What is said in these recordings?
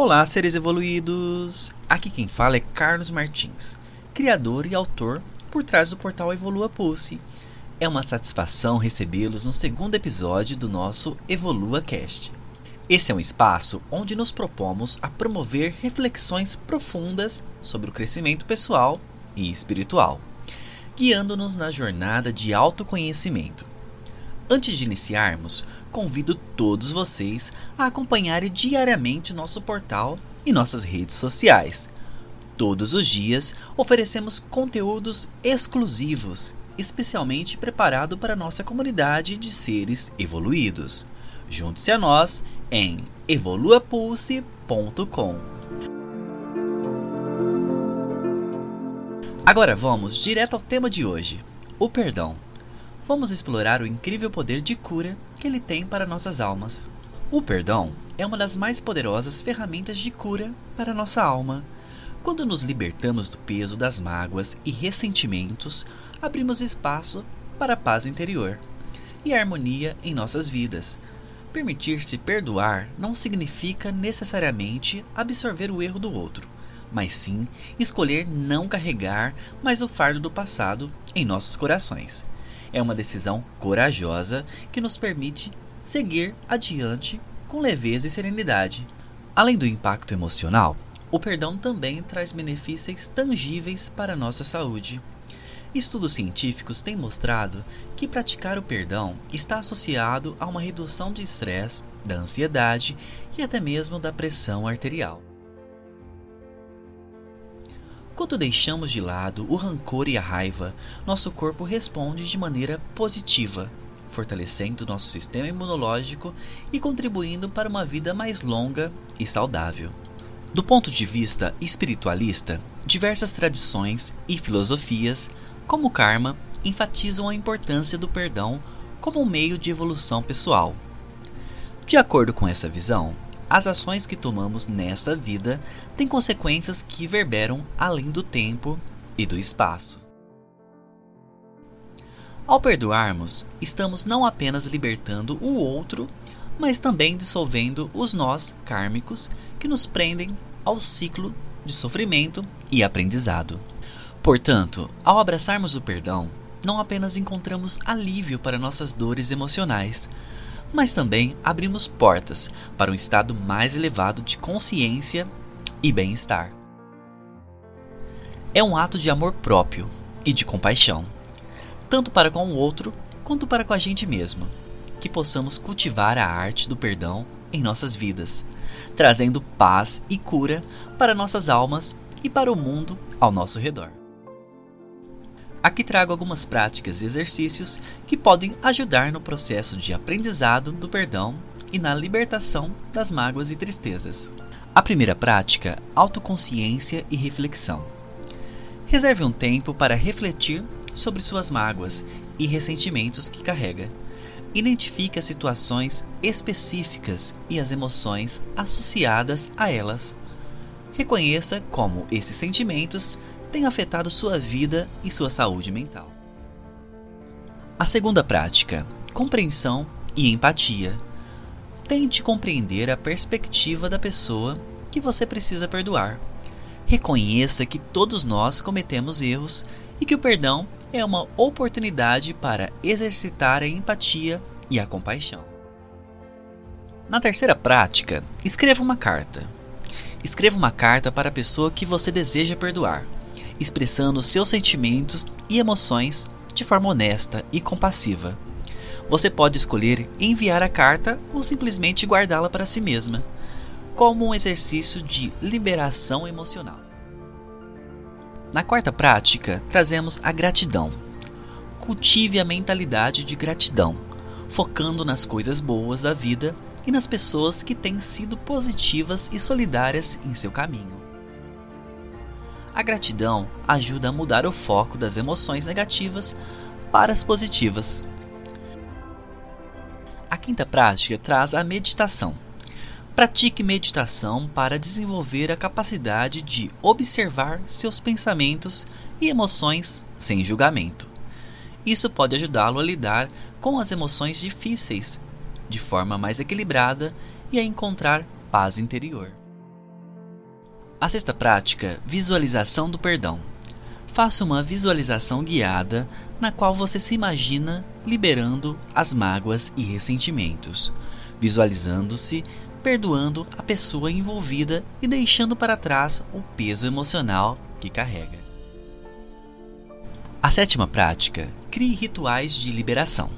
Olá, seres evoluídos! Aqui quem fala é Carlos Martins, criador e autor por trás do portal Evolua Pulse. É uma satisfação recebê-los no segundo episódio do nosso Evolua Cast. Esse é um espaço onde nos propomos a promover reflexões profundas sobre o crescimento pessoal e espiritual, guiando-nos na jornada de autoconhecimento. Antes de iniciarmos, convido todos vocês a acompanharem diariamente nosso portal e nossas redes sociais. Todos os dias oferecemos conteúdos exclusivos, especialmente preparado para nossa comunidade de seres evoluídos. Junte-se a nós em evoluapulse.com. Agora vamos direto ao tema de hoje: o perdão vamos explorar o incrível poder de cura que ele tem para nossas almas. O perdão é uma das mais poderosas ferramentas de cura para nossa alma. Quando nos libertamos do peso das mágoas e ressentimentos, abrimos espaço para a paz interior e a harmonia em nossas vidas. Permitir-se perdoar não significa necessariamente absorver o erro do outro, mas sim escolher não carregar mais o fardo do passado em nossos corações. É uma decisão corajosa que nos permite seguir adiante com leveza e serenidade. Além do impacto emocional, o perdão também traz benefícios tangíveis para a nossa saúde. Estudos científicos têm mostrado que praticar o perdão está associado a uma redução de estresse, da ansiedade e até mesmo da pressão arterial. Quando deixamos de lado o rancor e a raiva, nosso corpo responde de maneira positiva, fortalecendo nosso sistema imunológico e contribuindo para uma vida mais longa e saudável. Do ponto de vista espiritualista, diversas tradições e filosofias, como o karma, enfatizam a importância do perdão como um meio de evolução pessoal. De acordo com essa visão, as ações que tomamos nesta vida têm consequências que verberam além do tempo e do espaço. Ao perdoarmos, estamos não apenas libertando o outro, mas também dissolvendo os nós kármicos que nos prendem ao ciclo de sofrimento e aprendizado. Portanto, ao abraçarmos o perdão, não apenas encontramos alívio para nossas dores emocionais, mas também abrimos portas para um estado mais elevado de consciência e bem-estar. É um ato de amor próprio e de compaixão, tanto para com o outro quanto para com a gente mesmo, que possamos cultivar a arte do perdão em nossas vidas, trazendo paz e cura para nossas almas e para o mundo ao nosso redor. Aqui trago algumas práticas e exercícios que podem ajudar no processo de aprendizado do perdão e na libertação das mágoas e tristezas. A primeira prática, autoconsciência e reflexão. Reserve um tempo para refletir sobre suas mágoas e ressentimentos que carrega. Identifique as situações específicas e as emoções associadas a elas. Reconheça como esses sentimentos tem afetado sua vida e sua saúde mental. A segunda prática, compreensão e empatia. Tente compreender a perspectiva da pessoa que você precisa perdoar. Reconheça que todos nós cometemos erros e que o perdão é uma oportunidade para exercitar a empatia e a compaixão. Na terceira prática, escreva uma carta. Escreva uma carta para a pessoa que você deseja perdoar expressando seus sentimentos e emoções de forma honesta e compassiva. Você pode escolher enviar a carta ou simplesmente guardá-la para si mesma, como um exercício de liberação emocional. Na quarta prática, trazemos a gratidão. Cultive a mentalidade de gratidão, focando nas coisas boas da vida e nas pessoas que têm sido positivas e solidárias em seu caminho. A gratidão ajuda a mudar o foco das emoções negativas para as positivas. A quinta prática traz a meditação. Pratique meditação para desenvolver a capacidade de observar seus pensamentos e emoções sem julgamento. Isso pode ajudá-lo a lidar com as emoções difíceis de forma mais equilibrada e a encontrar paz interior. A sexta prática, visualização do perdão. Faça uma visualização guiada na qual você se imagina liberando as mágoas e ressentimentos, visualizando-se perdoando a pessoa envolvida e deixando para trás o peso emocional que carrega. A sétima prática: crie rituais de liberação.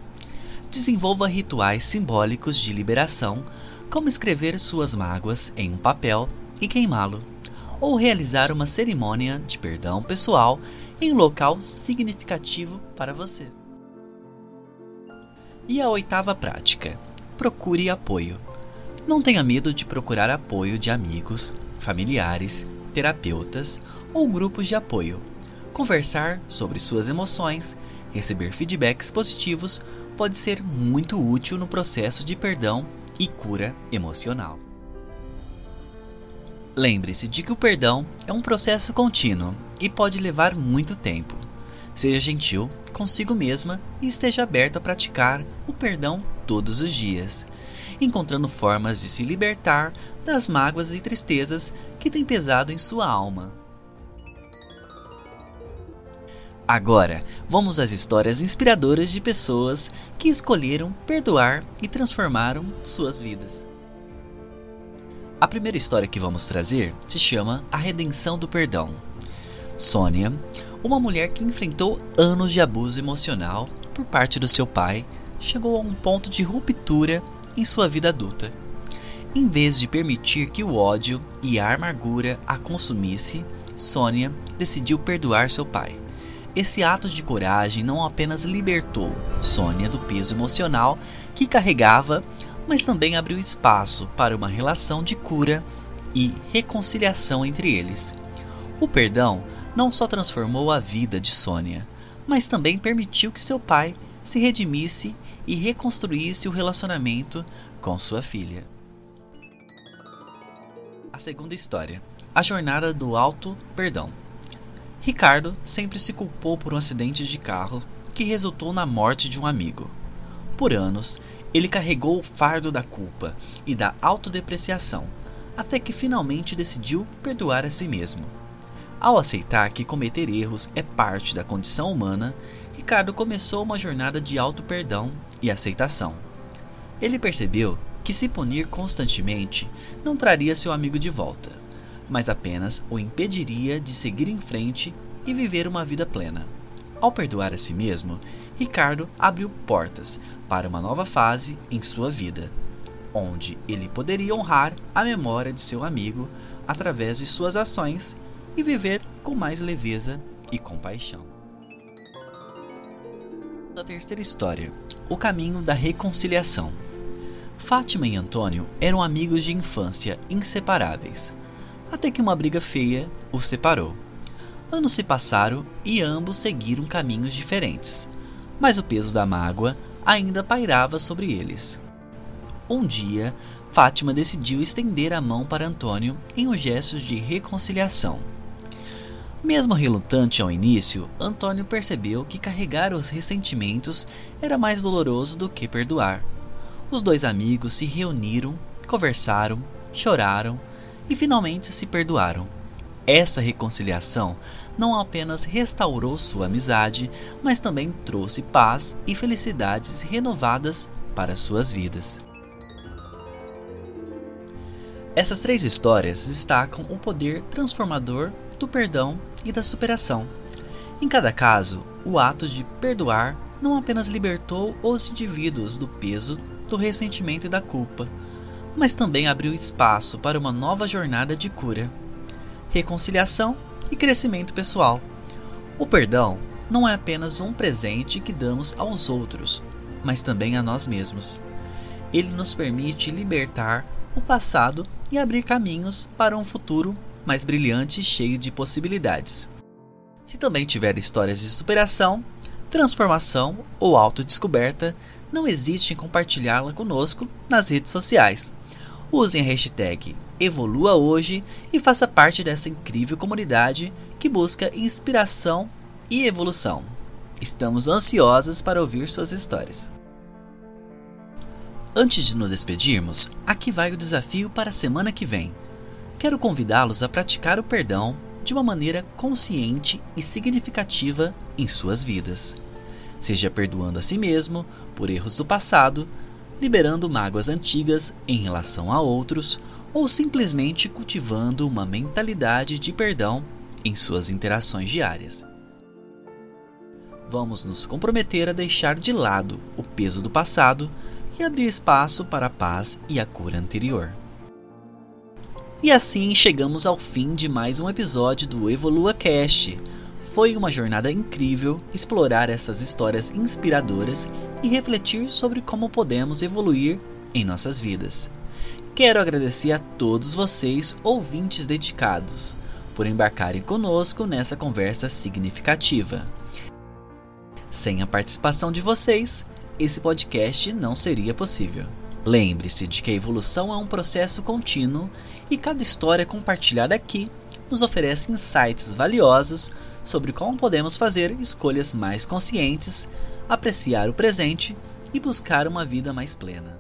Desenvolva rituais simbólicos de liberação, como escrever suas mágoas em um papel e queimá-lo ou realizar uma cerimônia de perdão pessoal em um local significativo para você. E a oitava prática: procure apoio. Não tenha medo de procurar apoio de amigos, familiares, terapeutas ou grupos de apoio. Conversar sobre suas emoções, receber feedbacks positivos pode ser muito útil no processo de perdão e cura emocional. Lembre-se de que o perdão é um processo contínuo e pode levar muito tempo. Seja gentil consigo mesma e esteja aberto a praticar o perdão todos os dias, encontrando formas de se libertar das mágoas e tristezas que têm pesado em sua alma. Agora, vamos às histórias inspiradoras de pessoas que escolheram perdoar e transformaram suas vidas. A primeira história que vamos trazer se chama A Redenção do Perdão. Sônia, uma mulher que enfrentou anos de abuso emocional por parte do seu pai, chegou a um ponto de ruptura em sua vida adulta. Em vez de permitir que o ódio e a amargura a consumisse, Sônia decidiu perdoar seu pai. Esse ato de coragem não apenas libertou Sônia do peso emocional que carregava mas também abriu espaço para uma relação de cura e reconciliação entre eles. O perdão não só transformou a vida de Sônia, mas também permitiu que seu pai se redimisse e reconstruísse o relacionamento com sua filha. A segunda história: A jornada do alto perdão. Ricardo sempre se culpou por um acidente de carro que resultou na morte de um amigo. Por anos, ele carregou o fardo da culpa e da autodepreciação, até que finalmente decidiu perdoar a si mesmo. Ao aceitar que cometer erros é parte da condição humana, Ricardo começou uma jornada de auto-perdão e aceitação. Ele percebeu que se punir constantemente não traria seu amigo de volta, mas apenas o impediria de seguir em frente e viver uma vida plena. Ao perdoar a si mesmo, Ricardo abriu portas para uma nova fase em sua vida, onde ele poderia honrar a memória de seu amigo através de suas ações e viver com mais leveza e compaixão. A terceira história: O caminho da reconciliação. Fátima e Antônio eram amigos de infância inseparáveis, até que uma briga feia os separou. Anos se passaram e ambos seguiram caminhos diferentes mas o peso da mágoa ainda pairava sobre eles. Um dia, Fátima decidiu estender a mão para Antônio em um gesto de reconciliação. Mesmo relutante ao início, Antônio percebeu que carregar os ressentimentos era mais doloroso do que perdoar. Os dois amigos se reuniram, conversaram, choraram e finalmente se perdoaram. Essa reconciliação não apenas restaurou sua amizade, mas também trouxe paz e felicidades renovadas para suas vidas. Essas três histórias destacam o poder transformador do perdão e da superação. Em cada caso, o ato de perdoar não apenas libertou os indivíduos do peso do ressentimento e da culpa, mas também abriu espaço para uma nova jornada de cura, reconciliação e crescimento pessoal. O perdão não é apenas um presente que damos aos outros, mas também a nós mesmos. Ele nos permite libertar o passado e abrir caminhos para um futuro mais brilhante e cheio de possibilidades. Se também tiver histórias de superação, transformação ou autodescoberta, não hesite em compartilhá-la conosco nas redes sociais. Usem a hashtag evolua hoje e faça parte dessa incrível comunidade que busca inspiração e evolução. Estamos ansiosos para ouvir suas histórias. Antes de nos despedirmos, aqui vai o desafio para a semana que vem. quero convidá-los a praticar o perdão de uma maneira consciente e significativa em suas vidas. Seja perdoando a si mesmo por erros do passado, liberando mágoas antigas em relação a outros ou simplesmente cultivando uma mentalidade de perdão em suas interações diárias. Vamos nos comprometer a deixar de lado o peso do passado e abrir espaço para a paz e a cura anterior. E assim chegamos ao fim de mais um episódio do Evolua Cast. Foi uma jornada incrível explorar essas histórias inspiradoras e refletir sobre como podemos evoluir em nossas vidas. Quero agradecer a todos vocês, ouvintes dedicados, por embarcarem conosco nessa conversa significativa. Sem a participação de vocês, esse podcast não seria possível. Lembre-se de que a evolução é um processo contínuo e cada história compartilhada aqui nos oferece insights valiosos sobre como podemos fazer escolhas mais conscientes, apreciar o presente e buscar uma vida mais plena.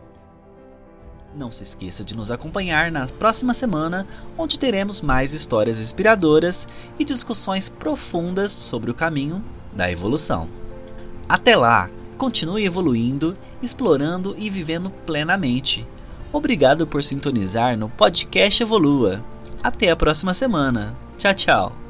Não se esqueça de nos acompanhar na próxima semana, onde teremos mais histórias inspiradoras e discussões profundas sobre o caminho da evolução. Até lá, continue evoluindo, explorando e vivendo plenamente Obrigado por sintonizar no podcast Evolua. Até a próxima semana. Tchau, tchau.